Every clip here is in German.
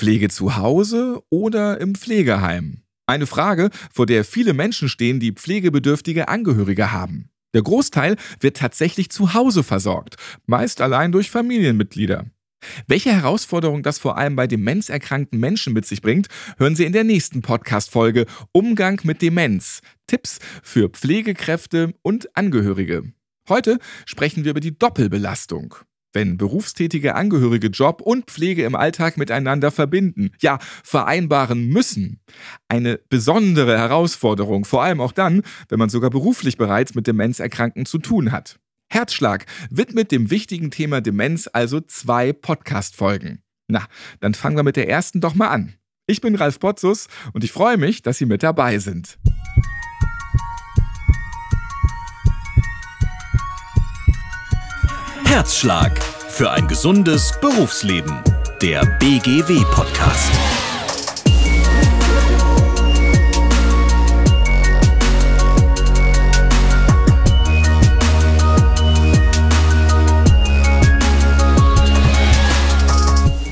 Pflege zu Hause oder im Pflegeheim? Eine Frage, vor der viele Menschen stehen, die pflegebedürftige Angehörige haben. Der Großteil wird tatsächlich zu Hause versorgt, meist allein durch Familienmitglieder. Welche Herausforderung das vor allem bei demenzerkrankten Menschen mit sich bringt, hören Sie in der nächsten Podcast-Folge Umgang mit Demenz. Tipps für Pflegekräfte und Angehörige. Heute sprechen wir über die Doppelbelastung wenn berufstätige Angehörige Job und Pflege im Alltag miteinander verbinden, ja, vereinbaren müssen. Eine besondere Herausforderung, vor allem auch dann, wenn man sogar beruflich bereits mit Demenzerkrankten zu tun hat. Herzschlag widmet dem wichtigen Thema Demenz also zwei Podcast-Folgen. Na, dann fangen wir mit der ersten doch mal an. Ich bin Ralf Potzus und ich freue mich, dass Sie mit dabei sind. Herzschlag für ein gesundes Berufsleben. Der BGW-Podcast.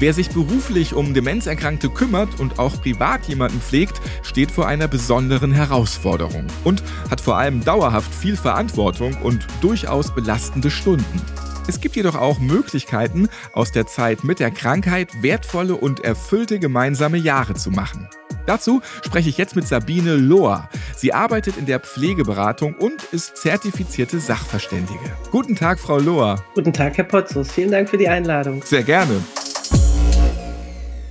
Wer sich beruflich um Demenzerkrankte kümmert und auch privat jemanden pflegt, steht vor einer besonderen Herausforderung und hat vor allem dauerhaft viel Verantwortung und durchaus belastende Stunden. Es gibt jedoch auch Möglichkeiten, aus der Zeit mit der Krankheit wertvolle und erfüllte gemeinsame Jahre zu machen. Dazu spreche ich jetzt mit Sabine Lohr. Sie arbeitet in der Pflegeberatung und ist zertifizierte Sachverständige. Guten Tag, Frau Lohr. Guten Tag, Herr Potzus. Vielen Dank für die Einladung. Sehr gerne.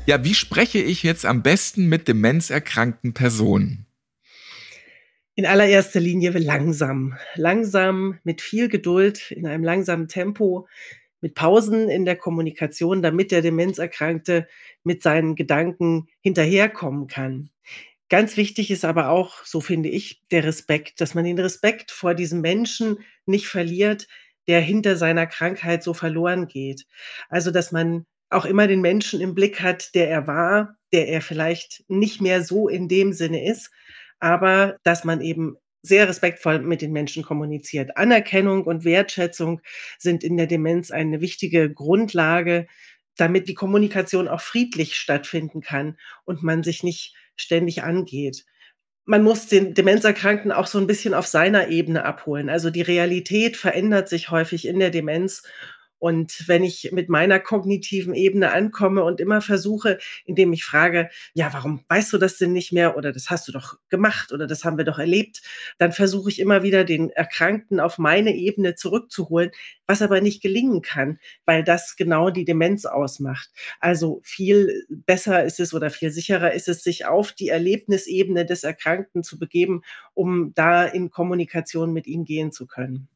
Ja, wie spreche ich jetzt am besten mit demenzerkrankten Personen? In allererster Linie langsam. Langsam, mit viel Geduld, in einem langsamen Tempo, mit Pausen in der Kommunikation, damit der Demenzerkrankte mit seinen Gedanken hinterherkommen kann. Ganz wichtig ist aber auch, so finde ich, der Respekt, dass man den Respekt vor diesem Menschen nicht verliert, der hinter seiner Krankheit so verloren geht. Also, dass man auch immer den Menschen im Blick hat, der er war, der er vielleicht nicht mehr so in dem Sinne ist, aber dass man eben sehr respektvoll mit den Menschen kommuniziert. Anerkennung und Wertschätzung sind in der Demenz eine wichtige Grundlage, damit die Kommunikation auch friedlich stattfinden kann und man sich nicht ständig angeht. Man muss den Demenzerkrankten auch so ein bisschen auf seiner Ebene abholen. Also die Realität verändert sich häufig in der Demenz und wenn ich mit meiner kognitiven Ebene ankomme und immer versuche, indem ich frage, ja, warum weißt du das denn nicht mehr oder das hast du doch gemacht oder das haben wir doch erlebt, dann versuche ich immer wieder den Erkrankten auf meine Ebene zurückzuholen, was aber nicht gelingen kann, weil das genau die Demenz ausmacht. Also viel besser ist es oder viel sicherer ist es, sich auf die Erlebnisebene des Erkrankten zu begeben, um da in Kommunikation mit ihm gehen zu können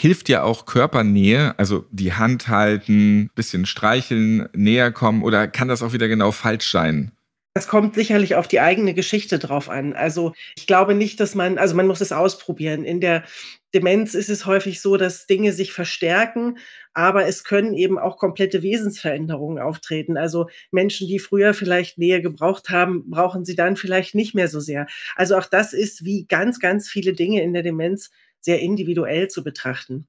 hilft ja auch Körpernähe, also die Hand halten, bisschen streicheln, näher kommen oder kann das auch wieder genau falsch sein? Das kommt sicherlich auf die eigene Geschichte drauf an. Also ich glaube nicht, dass man, also man muss es ausprobieren. In der Demenz ist es häufig so, dass Dinge sich verstärken, aber es können eben auch komplette Wesensveränderungen auftreten. Also Menschen, die früher vielleicht Nähe gebraucht haben, brauchen sie dann vielleicht nicht mehr so sehr. Also auch das ist wie ganz, ganz viele Dinge in der Demenz sehr individuell zu betrachten.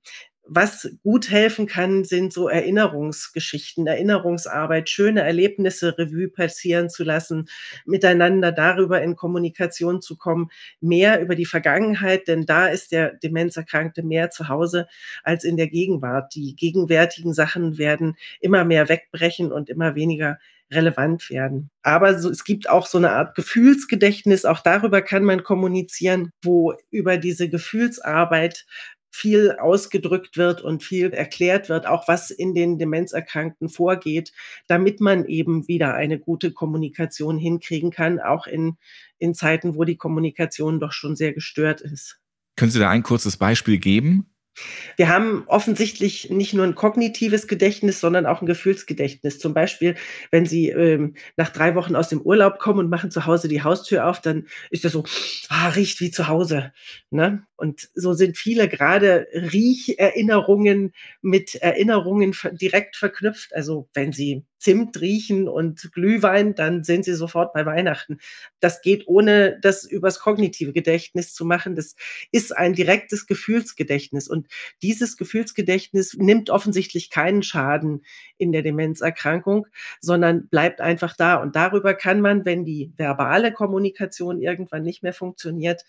Was gut helfen kann, sind so Erinnerungsgeschichten, Erinnerungsarbeit, schöne Erlebnisse Revue passieren zu lassen, miteinander darüber in Kommunikation zu kommen, mehr über die Vergangenheit, denn da ist der Demenzerkrankte mehr zu Hause als in der Gegenwart. Die gegenwärtigen Sachen werden immer mehr wegbrechen und immer weniger relevant werden. Aber so, es gibt auch so eine Art Gefühlsgedächtnis, auch darüber kann man kommunizieren, wo über diese Gefühlsarbeit viel ausgedrückt wird und viel erklärt wird, auch was in den Demenzerkrankten vorgeht, damit man eben wieder eine gute Kommunikation hinkriegen kann, auch in, in Zeiten, wo die Kommunikation doch schon sehr gestört ist. Können Sie da ein kurzes Beispiel geben? Wir haben offensichtlich nicht nur ein kognitives Gedächtnis, sondern auch ein Gefühlsgedächtnis. Zum Beispiel, wenn Sie ähm, nach drei Wochen aus dem Urlaub kommen und machen zu Hause die Haustür auf, dann ist das so, ah, riecht wie zu Hause. Ne? Und so sind viele gerade Riecherinnerungen mit Erinnerungen direkt verknüpft. Also wenn Sie Zimt riechen und Glühwein, dann sind Sie sofort bei Weihnachten. Das geht ohne das übers kognitive Gedächtnis zu machen. Das ist ein direktes Gefühlsgedächtnis. Und dieses Gefühlsgedächtnis nimmt offensichtlich keinen Schaden in der Demenzerkrankung, sondern bleibt einfach da. Und darüber kann man, wenn die verbale Kommunikation irgendwann nicht mehr funktioniert,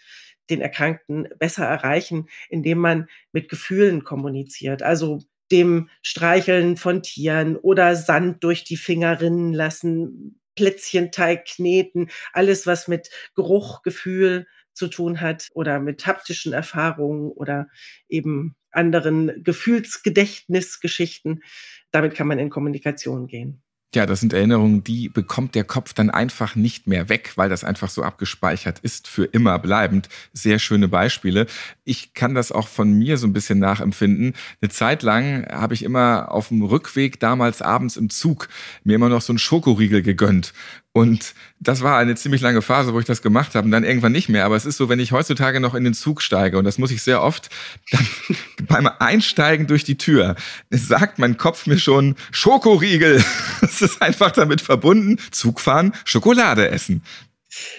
den Erkrankten besser erreichen, indem man mit Gefühlen kommuniziert. Also dem Streicheln von Tieren oder Sand durch die Finger rinnen lassen, Plätzchenteig kneten, alles, was mit Geruch, Gefühl zu tun hat oder mit haptischen Erfahrungen oder eben anderen Gefühlsgedächtnisgeschichten. Damit kann man in Kommunikation gehen. Ja, das sind Erinnerungen, die bekommt der Kopf dann einfach nicht mehr weg, weil das einfach so abgespeichert ist, für immer bleibend. Sehr schöne Beispiele. Ich kann das auch von mir so ein bisschen nachempfinden. Eine Zeit lang habe ich immer auf dem Rückweg damals abends im Zug mir immer noch so einen Schokoriegel gegönnt. Und das war eine ziemlich lange Phase, wo ich das gemacht habe und dann irgendwann nicht mehr. Aber es ist so, wenn ich heutzutage noch in den Zug steige, und das muss ich sehr oft, dann beim Einsteigen durch die Tür, sagt mein Kopf mir schon Schokoriegel. Das ist einfach damit verbunden, Zugfahren, Schokolade essen.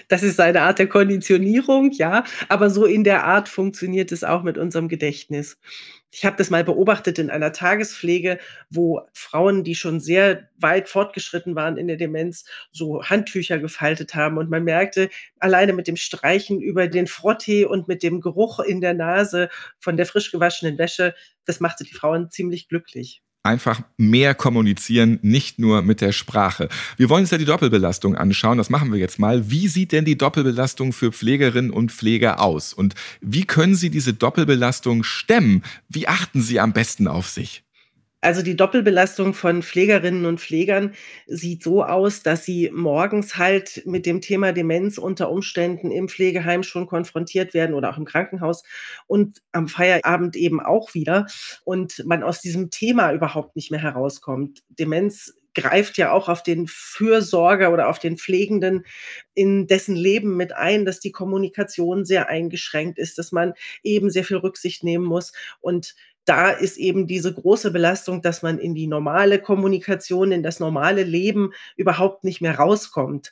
Das ist eine Art der Konditionierung, ja, aber so in der Art funktioniert es auch mit unserem Gedächtnis. Ich habe das mal beobachtet in einer Tagespflege, wo Frauen, die schon sehr weit fortgeschritten waren in der Demenz, so Handtücher gefaltet haben. Und man merkte, alleine mit dem Streichen über den Frottee und mit dem Geruch in der Nase von der frisch gewaschenen Wäsche, das machte die Frauen ziemlich glücklich einfach mehr kommunizieren, nicht nur mit der Sprache. Wir wollen uns ja die Doppelbelastung anschauen. Das machen wir jetzt mal. Wie sieht denn die Doppelbelastung für Pflegerinnen und Pfleger aus? Und wie können Sie diese Doppelbelastung stemmen? Wie achten Sie am besten auf sich? Also die Doppelbelastung von Pflegerinnen und Pflegern sieht so aus, dass sie morgens halt mit dem Thema Demenz unter Umständen im Pflegeheim schon konfrontiert werden oder auch im Krankenhaus und am Feierabend eben auch wieder und man aus diesem Thema überhaupt nicht mehr herauskommt. Demenz greift ja auch auf den Fürsorger oder auf den Pflegenden in dessen Leben mit ein, dass die Kommunikation sehr eingeschränkt ist, dass man eben sehr viel Rücksicht nehmen muss und da ist eben diese große Belastung, dass man in die normale Kommunikation, in das normale Leben überhaupt nicht mehr rauskommt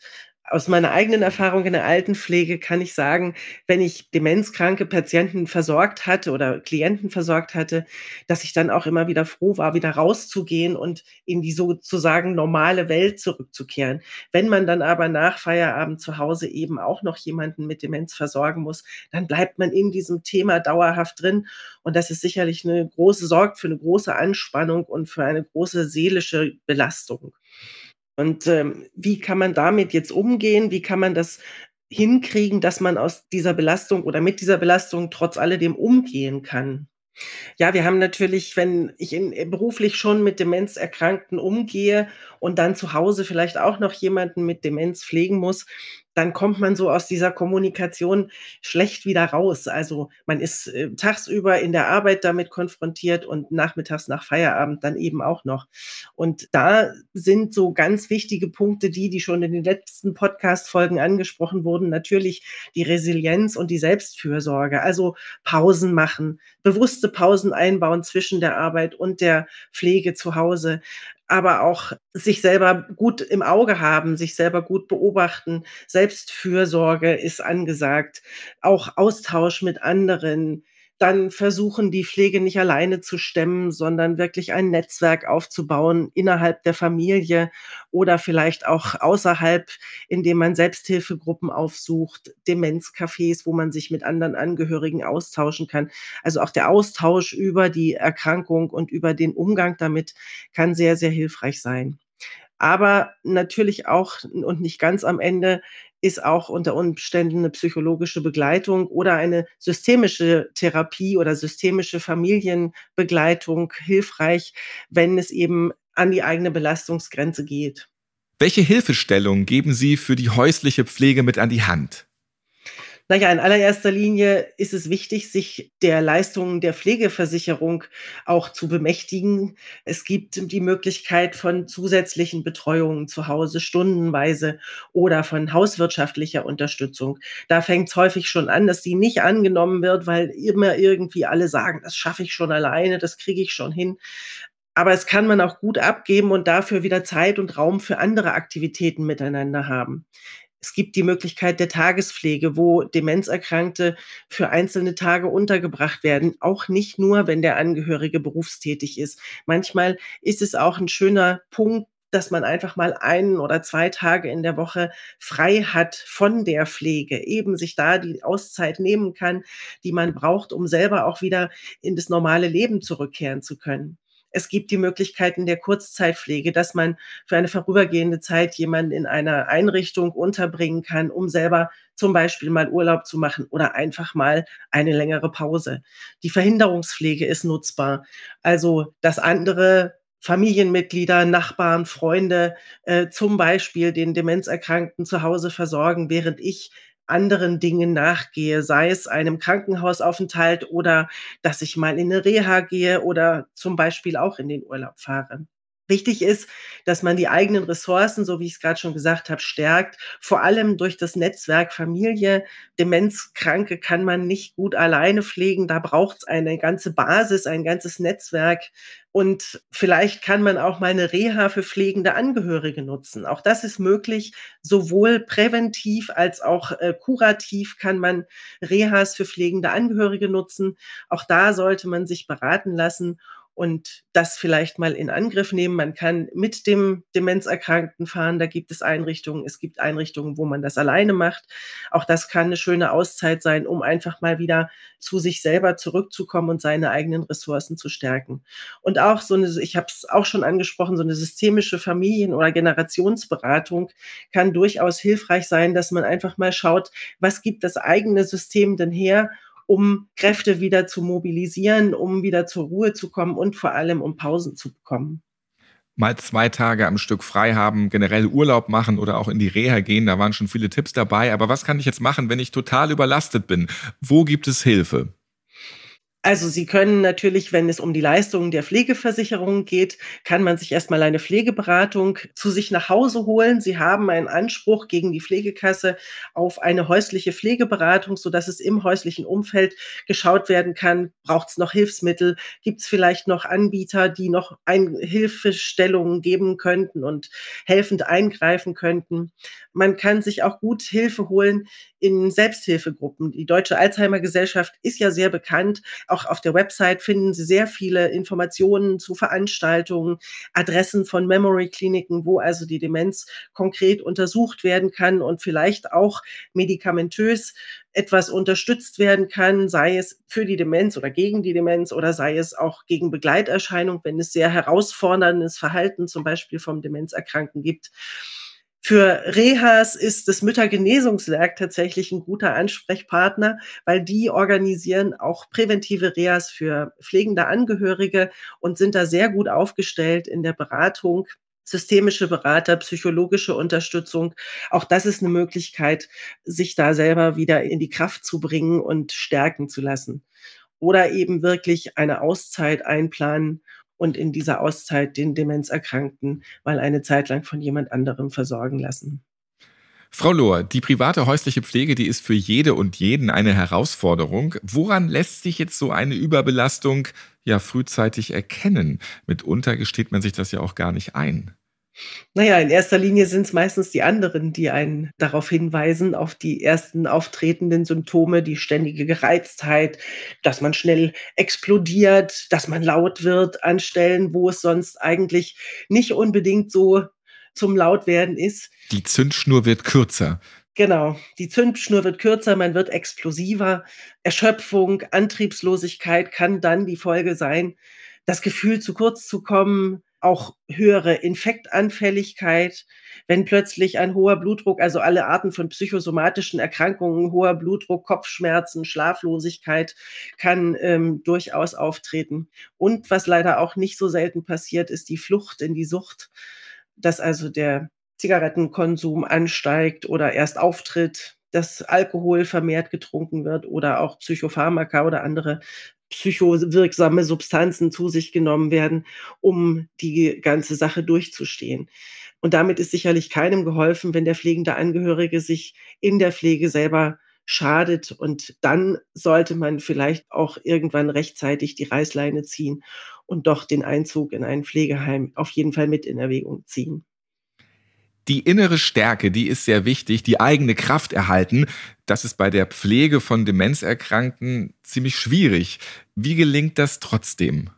aus meiner eigenen Erfahrung in der Altenpflege kann ich sagen, wenn ich demenzkranke Patienten versorgt hatte oder Klienten versorgt hatte, dass ich dann auch immer wieder froh war, wieder rauszugehen und in die sozusagen normale Welt zurückzukehren. Wenn man dann aber nach Feierabend zu Hause eben auch noch jemanden mit Demenz versorgen muss, dann bleibt man in diesem Thema dauerhaft drin. Und das ist sicherlich eine große, sorgt für eine große Anspannung und für eine große seelische Belastung. Und ähm, wie kann man damit jetzt umgehen? Wie kann man das hinkriegen, dass man aus dieser Belastung oder mit dieser Belastung trotz alledem umgehen kann? Ja, wir haben natürlich, wenn ich in, äh, beruflich schon mit Demenzerkrankten umgehe und dann zu Hause vielleicht auch noch jemanden mit Demenz pflegen muss, dann kommt man so aus dieser Kommunikation schlecht wieder raus. Also man ist äh, tagsüber in der Arbeit damit konfrontiert und nachmittags nach Feierabend dann eben auch noch. Und da sind so ganz wichtige Punkte, die, die schon in den letzten Podcast-Folgen angesprochen wurden, natürlich die Resilienz und die Selbstfürsorge. Also Pausen machen, bewusste Pausen einbauen zwischen der Arbeit und der Pflege zu Hause aber auch sich selber gut im Auge haben, sich selber gut beobachten. Selbstfürsorge ist angesagt, auch Austausch mit anderen, dann versuchen, die Pflege nicht alleine zu stemmen, sondern wirklich ein Netzwerk aufzubauen innerhalb der Familie oder vielleicht auch außerhalb, indem man Selbsthilfegruppen aufsucht, Demenzcafés, wo man sich mit anderen Angehörigen austauschen kann. Also auch der Austausch über die Erkrankung und über den Umgang damit kann sehr, sehr hilfreich sein aber natürlich auch und nicht ganz am Ende ist auch unter Umständen eine psychologische Begleitung oder eine systemische Therapie oder systemische Familienbegleitung hilfreich, wenn es eben an die eigene Belastungsgrenze geht. Welche Hilfestellung geben Sie für die häusliche Pflege mit an die Hand? Na ja, in allererster Linie ist es wichtig, sich der Leistungen der Pflegeversicherung auch zu bemächtigen. Es gibt die Möglichkeit von zusätzlichen Betreuungen zu Hause, stundenweise oder von hauswirtschaftlicher Unterstützung. Da fängt es häufig schon an, dass die nicht angenommen wird, weil immer irgendwie alle sagen, das schaffe ich schon alleine, das kriege ich schon hin. Aber es kann man auch gut abgeben und dafür wieder Zeit und Raum für andere Aktivitäten miteinander haben. Es gibt die Möglichkeit der Tagespflege, wo Demenzerkrankte für einzelne Tage untergebracht werden. Auch nicht nur, wenn der Angehörige berufstätig ist. Manchmal ist es auch ein schöner Punkt, dass man einfach mal einen oder zwei Tage in der Woche frei hat von der Pflege, eben sich da die Auszeit nehmen kann, die man braucht, um selber auch wieder in das normale Leben zurückkehren zu können. Es gibt die Möglichkeiten der Kurzzeitpflege, dass man für eine vorübergehende Zeit jemanden in einer Einrichtung unterbringen kann, um selber zum Beispiel mal Urlaub zu machen oder einfach mal eine längere Pause. Die Verhinderungspflege ist nutzbar. Also, dass andere Familienmitglieder, Nachbarn, Freunde äh, zum Beispiel den Demenzerkrankten zu Hause versorgen, während ich anderen Dingen nachgehe, sei es einem Krankenhausaufenthalt oder dass ich mal in eine Reha gehe oder zum Beispiel auch in den Urlaub fahre. Wichtig ist, dass man die eigenen Ressourcen, so wie ich es gerade schon gesagt habe, stärkt. Vor allem durch das Netzwerk Familie. Demenzkranke kann man nicht gut alleine pflegen. Da braucht es eine ganze Basis, ein ganzes Netzwerk. Und vielleicht kann man auch mal eine Reha für pflegende Angehörige nutzen. Auch das ist möglich. Sowohl präventiv als auch äh, kurativ kann man Rehas für pflegende Angehörige nutzen. Auch da sollte man sich beraten lassen und das vielleicht mal in Angriff nehmen. Man kann mit dem Demenzerkrankten fahren, da gibt es Einrichtungen, es gibt Einrichtungen, wo man das alleine macht. Auch das kann eine schöne Auszeit sein, um einfach mal wieder zu sich selber zurückzukommen und seine eigenen Ressourcen zu stärken. Und auch so eine, ich habe es auch schon angesprochen, so eine systemische Familien- oder Generationsberatung kann durchaus hilfreich sein, dass man einfach mal schaut, was gibt das eigene System denn her um Kräfte wieder zu mobilisieren, um wieder zur Ruhe zu kommen und vor allem um Pausen zu bekommen. Mal zwei Tage am Stück frei haben, generell Urlaub machen oder auch in die Reha gehen, da waren schon viele Tipps dabei. Aber was kann ich jetzt machen, wenn ich total überlastet bin? Wo gibt es Hilfe? Also Sie können natürlich, wenn es um die Leistungen der Pflegeversicherung geht, kann man sich erstmal eine Pflegeberatung zu sich nach Hause holen. Sie haben einen Anspruch gegen die Pflegekasse auf eine häusliche Pflegeberatung, sodass es im häuslichen Umfeld geschaut werden kann, braucht es noch Hilfsmittel, gibt es vielleicht noch Anbieter, die noch ein Hilfestellungen geben könnten und helfend eingreifen könnten. Man kann sich auch gut Hilfe holen in Selbsthilfegruppen. Die Deutsche Alzheimer Gesellschaft ist ja sehr bekannt. Auch auf der Website finden Sie sehr viele Informationen zu Veranstaltungen, Adressen von Memory-Kliniken, wo also die Demenz konkret untersucht werden kann und vielleicht auch medikamentös etwas unterstützt werden kann, sei es für die Demenz oder gegen die Demenz oder sei es auch gegen Begleiterscheinung, wenn es sehr herausforderndes Verhalten zum Beispiel vom Demenzerkrankten gibt. Für Rehas ist das Müttergenesungswerk tatsächlich ein guter Ansprechpartner, weil die organisieren auch präventive Rehas für pflegende Angehörige und sind da sehr gut aufgestellt in der Beratung systemische Berater, psychologische Unterstützung. Auch das ist eine Möglichkeit, sich da selber wieder in die Kraft zu bringen und stärken zu lassen. Oder eben wirklich eine Auszeit einplanen und in dieser Auszeit den Demenzerkrankten mal eine Zeit lang von jemand anderem versorgen lassen. Frau Lohr, die private häusliche Pflege, die ist für jede und jeden eine Herausforderung. Woran lässt sich jetzt so eine Überbelastung ja frühzeitig erkennen? Mitunter gesteht man sich das ja auch gar nicht ein. Naja, in erster Linie sind es meistens die anderen, die einen darauf hinweisen, auf die ersten auftretenden Symptome, die ständige Gereiztheit, dass man schnell explodiert, dass man laut wird an Stellen, wo es sonst eigentlich nicht unbedingt so zum Lautwerden ist. Die Zündschnur wird kürzer. Genau, die Zündschnur wird kürzer, man wird explosiver. Erschöpfung, Antriebslosigkeit kann dann die Folge sein. Das Gefühl, zu kurz zu kommen, auch höhere Infektanfälligkeit, wenn plötzlich ein hoher Blutdruck, also alle Arten von psychosomatischen Erkrankungen, hoher Blutdruck, Kopfschmerzen, Schlaflosigkeit kann ähm, durchaus auftreten. Und was leider auch nicht so selten passiert, ist die Flucht in die Sucht, dass also der Zigarettenkonsum ansteigt oder erst auftritt, dass Alkohol vermehrt getrunken wird oder auch Psychopharmaka oder andere psychowirksame Substanzen zu sich genommen werden, um die ganze Sache durchzustehen. Und damit ist sicherlich keinem geholfen, wenn der pflegende Angehörige sich in der Pflege selber schadet. Und dann sollte man vielleicht auch irgendwann rechtzeitig die Reißleine ziehen und doch den Einzug in ein Pflegeheim auf jeden Fall mit in Erwägung ziehen. Die innere Stärke, die ist sehr wichtig, die eigene Kraft erhalten. Das ist bei der Pflege von Demenzerkrankten ziemlich schwierig. Wie gelingt das trotzdem?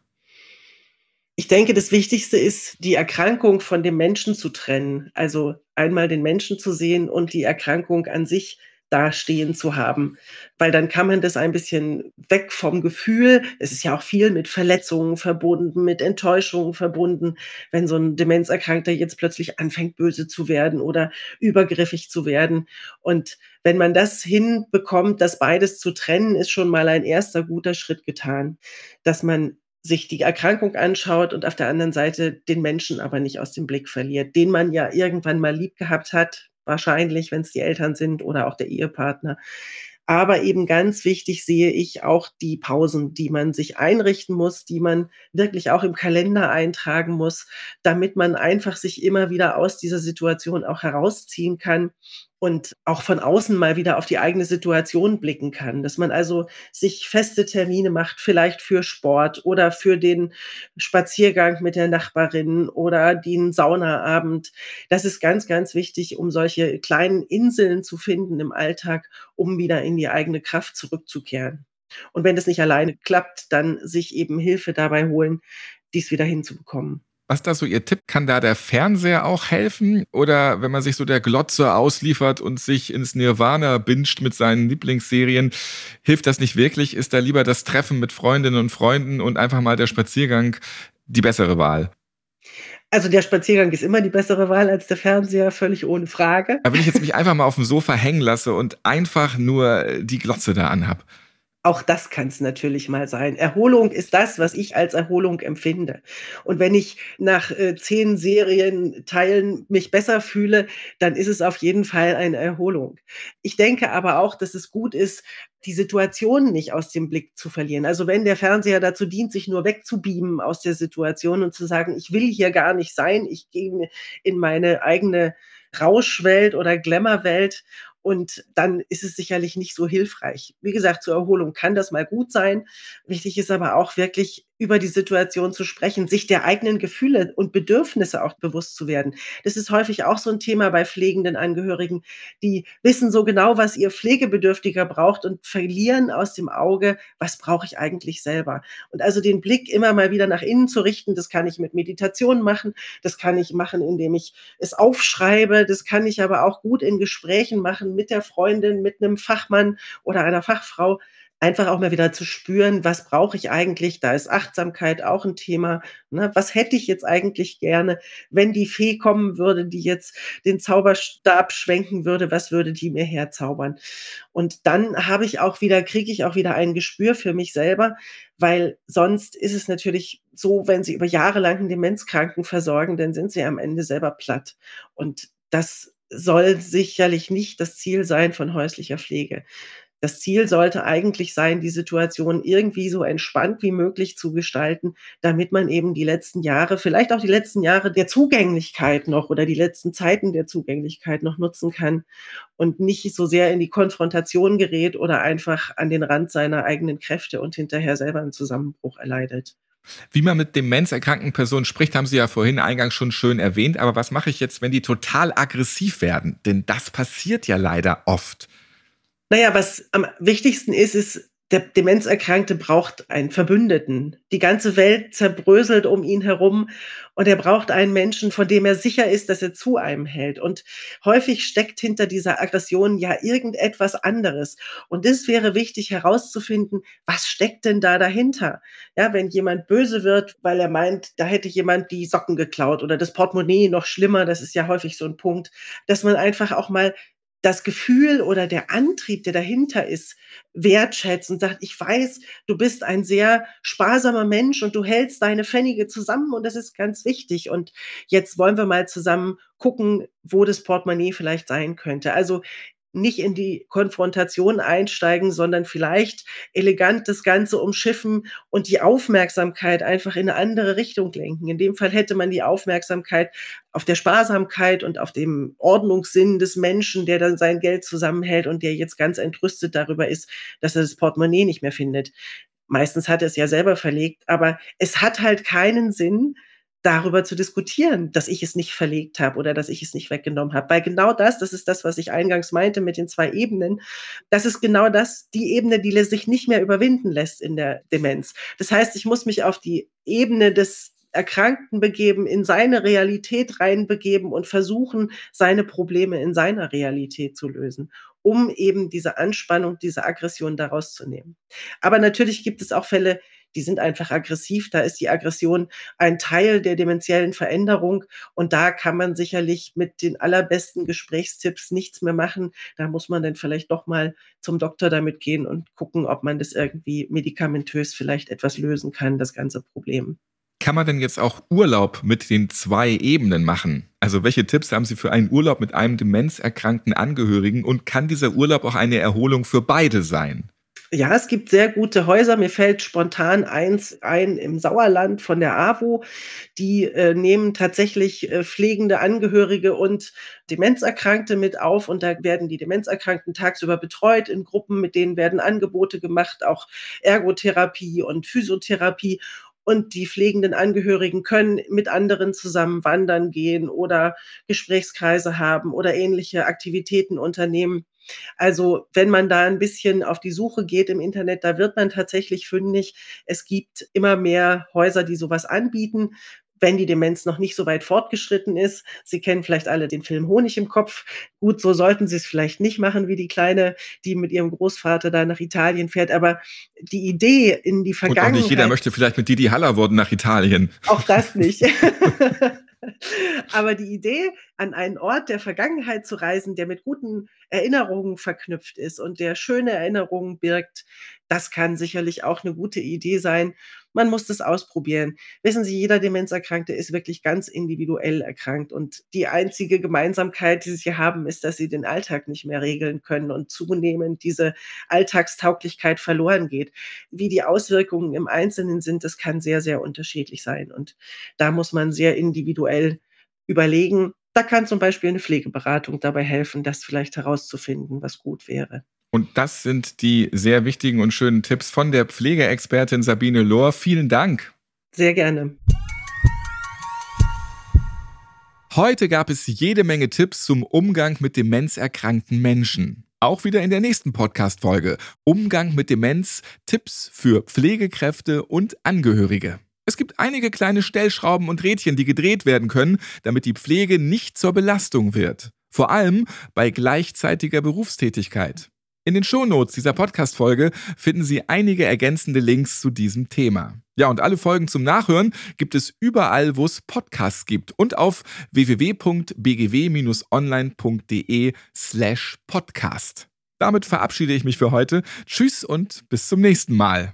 Ich denke, das Wichtigste ist, die Erkrankung von dem Menschen zu trennen. Also einmal den Menschen zu sehen und die Erkrankung an sich dastehen zu haben, weil dann kann man das ein bisschen weg vom Gefühl. Es ist ja auch viel mit Verletzungen verbunden, mit Enttäuschungen verbunden, wenn so ein Demenzerkrankter jetzt plötzlich anfängt, böse zu werden oder übergriffig zu werden. Und wenn man das hinbekommt, das beides zu trennen, ist schon mal ein erster guter Schritt getan, dass man sich die Erkrankung anschaut und auf der anderen Seite den Menschen aber nicht aus dem Blick verliert, den man ja irgendwann mal lieb gehabt hat, wahrscheinlich, wenn es die Eltern sind oder auch der Ehepartner. Aber eben ganz wichtig sehe ich auch die Pausen, die man sich einrichten muss, die man wirklich auch im Kalender eintragen muss, damit man einfach sich immer wieder aus dieser Situation auch herausziehen kann und auch von außen mal wieder auf die eigene Situation blicken kann, dass man also sich feste Termine macht, vielleicht für Sport oder für den Spaziergang mit der Nachbarin oder den Saunaabend. Das ist ganz, ganz wichtig, um solche kleinen Inseln zu finden im Alltag, um wieder in die eigene Kraft zurückzukehren. Und wenn das nicht alleine klappt, dann sich eben Hilfe dabei holen, dies wieder hinzubekommen. Was da so Ihr Tipp? Kann da der Fernseher auch helfen? Oder wenn man sich so der Glotze ausliefert und sich ins Nirvana binscht mit seinen Lieblingsserien, hilft das nicht wirklich? Ist da lieber das Treffen mit Freundinnen und Freunden und einfach mal der Spaziergang die bessere Wahl? Also der Spaziergang ist immer die bessere Wahl als der Fernseher, völlig ohne Frage. Aber wenn ich jetzt mich einfach mal auf dem Sofa hängen lasse und einfach nur die Glotze da anhab. Auch das kann es natürlich mal sein. Erholung ist das, was ich als Erholung empfinde. Und wenn ich nach äh, zehn Serienteilen mich besser fühle, dann ist es auf jeden Fall eine Erholung. Ich denke aber auch, dass es gut ist, die Situation nicht aus dem Blick zu verlieren. Also wenn der Fernseher dazu dient, sich nur wegzubeamen aus der Situation und zu sagen, ich will hier gar nicht sein, ich gehe in meine eigene Rauschwelt oder Glamourwelt und dann ist es sicherlich nicht so hilfreich. Wie gesagt, zur Erholung kann das mal gut sein. Wichtig ist aber auch wirklich über die Situation zu sprechen, sich der eigenen Gefühle und Bedürfnisse auch bewusst zu werden. Das ist häufig auch so ein Thema bei pflegenden Angehörigen, die wissen so genau, was ihr Pflegebedürftiger braucht und verlieren aus dem Auge, was brauche ich eigentlich selber. Und also den Blick immer mal wieder nach innen zu richten, das kann ich mit Meditation machen, das kann ich machen, indem ich es aufschreibe, das kann ich aber auch gut in Gesprächen machen mit der Freundin, mit einem Fachmann oder einer Fachfrau einfach auch mal wieder zu spüren, was brauche ich eigentlich? Da ist Achtsamkeit auch ein Thema. Ne? Was hätte ich jetzt eigentlich gerne, wenn die Fee kommen würde, die jetzt den Zauberstab schwenken würde, was würde die mir herzaubern? Und dann habe ich auch wieder, kriege ich auch wieder ein Gespür für mich selber, weil sonst ist es natürlich so, wenn Sie über Jahre lang einen Demenzkranken versorgen, dann sind Sie am Ende selber platt. Und das soll sicherlich nicht das Ziel sein von häuslicher Pflege. Das Ziel sollte eigentlich sein, die Situation irgendwie so entspannt wie möglich zu gestalten, damit man eben die letzten Jahre, vielleicht auch die letzten Jahre der Zugänglichkeit noch oder die letzten Zeiten der Zugänglichkeit noch nutzen kann und nicht so sehr in die Konfrontation gerät oder einfach an den Rand seiner eigenen Kräfte und hinterher selber einen Zusammenbruch erleidet. Wie man mit demenzerkrankten Personen spricht, haben Sie ja vorhin eingangs schon schön erwähnt. Aber was mache ich jetzt, wenn die total aggressiv werden? Denn das passiert ja leider oft. Naja, was am wichtigsten ist, ist, der Demenzerkrankte braucht einen Verbündeten. Die ganze Welt zerbröselt um ihn herum und er braucht einen Menschen, von dem er sicher ist, dass er zu einem hält. Und häufig steckt hinter dieser Aggression ja irgendetwas anderes. Und es wäre wichtig herauszufinden, was steckt denn da dahinter? Ja, wenn jemand böse wird, weil er meint, da hätte jemand die Socken geklaut oder das Portemonnaie noch schlimmer, das ist ja häufig so ein Punkt, dass man einfach auch mal das Gefühl oder der Antrieb, der dahinter ist, wertschätzt und sagt, ich weiß, du bist ein sehr sparsamer Mensch und du hältst deine Pfennige zusammen und das ist ganz wichtig. Und jetzt wollen wir mal zusammen gucken, wo das Portemonnaie vielleicht sein könnte. Also nicht in die Konfrontation einsteigen, sondern vielleicht elegant das Ganze umschiffen und die Aufmerksamkeit einfach in eine andere Richtung lenken. In dem Fall hätte man die Aufmerksamkeit auf der Sparsamkeit und auf dem Ordnungssinn des Menschen, der dann sein Geld zusammenhält und der jetzt ganz entrüstet darüber ist, dass er das Portemonnaie nicht mehr findet. Meistens hat er es ja selber verlegt, aber es hat halt keinen Sinn, darüber zu diskutieren, dass ich es nicht verlegt habe oder dass ich es nicht weggenommen habe. Weil genau das, das ist das, was ich eingangs meinte mit den zwei Ebenen, das ist genau das, die Ebene, die sich nicht mehr überwinden lässt in der Demenz. Das heißt, ich muss mich auf die Ebene des Erkrankten begeben, in seine Realität reinbegeben und versuchen, seine Probleme in seiner Realität zu lösen, um eben diese Anspannung, diese Aggression daraus zu nehmen. Aber natürlich gibt es auch Fälle, die sind einfach aggressiv. Da ist die Aggression ein Teil der dementiellen Veränderung. Und da kann man sicherlich mit den allerbesten Gesprächstipps nichts mehr machen. Da muss man dann vielleicht doch mal zum Doktor damit gehen und gucken, ob man das irgendwie medikamentös vielleicht etwas lösen kann, das ganze Problem. Kann man denn jetzt auch Urlaub mit den zwei Ebenen machen? Also welche Tipps haben Sie für einen Urlaub mit einem demenzerkrankten Angehörigen und kann dieser Urlaub auch eine Erholung für beide sein? Ja, es gibt sehr gute Häuser. Mir fällt spontan eins ein im Sauerland von der AWO. Die äh, nehmen tatsächlich äh, pflegende Angehörige und Demenzerkrankte mit auf und da werden die Demenzerkrankten tagsüber betreut in Gruppen, mit denen werden Angebote gemacht, auch Ergotherapie und Physiotherapie und die pflegenden Angehörigen können mit anderen zusammen wandern gehen oder Gesprächskreise haben oder ähnliche Aktivitäten unternehmen. Also wenn man da ein bisschen auf die Suche geht im Internet, da wird man tatsächlich fündig. Es gibt immer mehr Häuser, die sowas anbieten wenn die Demenz noch nicht so weit fortgeschritten ist. Sie kennen vielleicht alle den Film Honig im Kopf. Gut, so sollten Sie es vielleicht nicht machen wie die Kleine, die mit ihrem Großvater da nach Italien fährt. Aber die Idee in die Vergangenheit. Und auch nicht jeder möchte vielleicht mit Didi Hallerworden nach Italien. Auch das nicht. Aber die Idee, an einen Ort der Vergangenheit zu reisen, der mit guten Erinnerungen verknüpft ist und der schöne Erinnerungen birgt, das kann sicherlich auch eine gute Idee sein. Man muss das ausprobieren. Wissen Sie, jeder Demenzerkrankte ist wirklich ganz individuell erkrankt und die einzige Gemeinsamkeit, die sie haben, ist, dass sie den Alltag nicht mehr regeln können und zunehmend diese Alltagstauglichkeit verloren geht. Wie die Auswirkungen im Einzelnen sind, das kann sehr, sehr unterschiedlich sein und da muss man sehr individuell überlegen. Da kann zum Beispiel eine Pflegeberatung dabei helfen, das vielleicht herauszufinden, was gut wäre. Und das sind die sehr wichtigen und schönen Tipps von der Pflegeexpertin Sabine Lohr. Vielen Dank. Sehr gerne. Heute gab es jede Menge Tipps zum Umgang mit demenzerkrankten Menschen. Auch wieder in der nächsten Podcast-Folge. Umgang mit Demenz, Tipps für Pflegekräfte und Angehörige. Es gibt einige kleine Stellschrauben und Rädchen, die gedreht werden können, damit die Pflege nicht zur Belastung wird. Vor allem bei gleichzeitiger Berufstätigkeit. In den Shownotes dieser Podcast-Folge finden Sie einige ergänzende Links zu diesem Thema. Ja, und alle Folgen zum Nachhören gibt es überall, wo es Podcasts gibt und auf www.bgw-online.de slash podcast. Damit verabschiede ich mich für heute. Tschüss und bis zum nächsten Mal.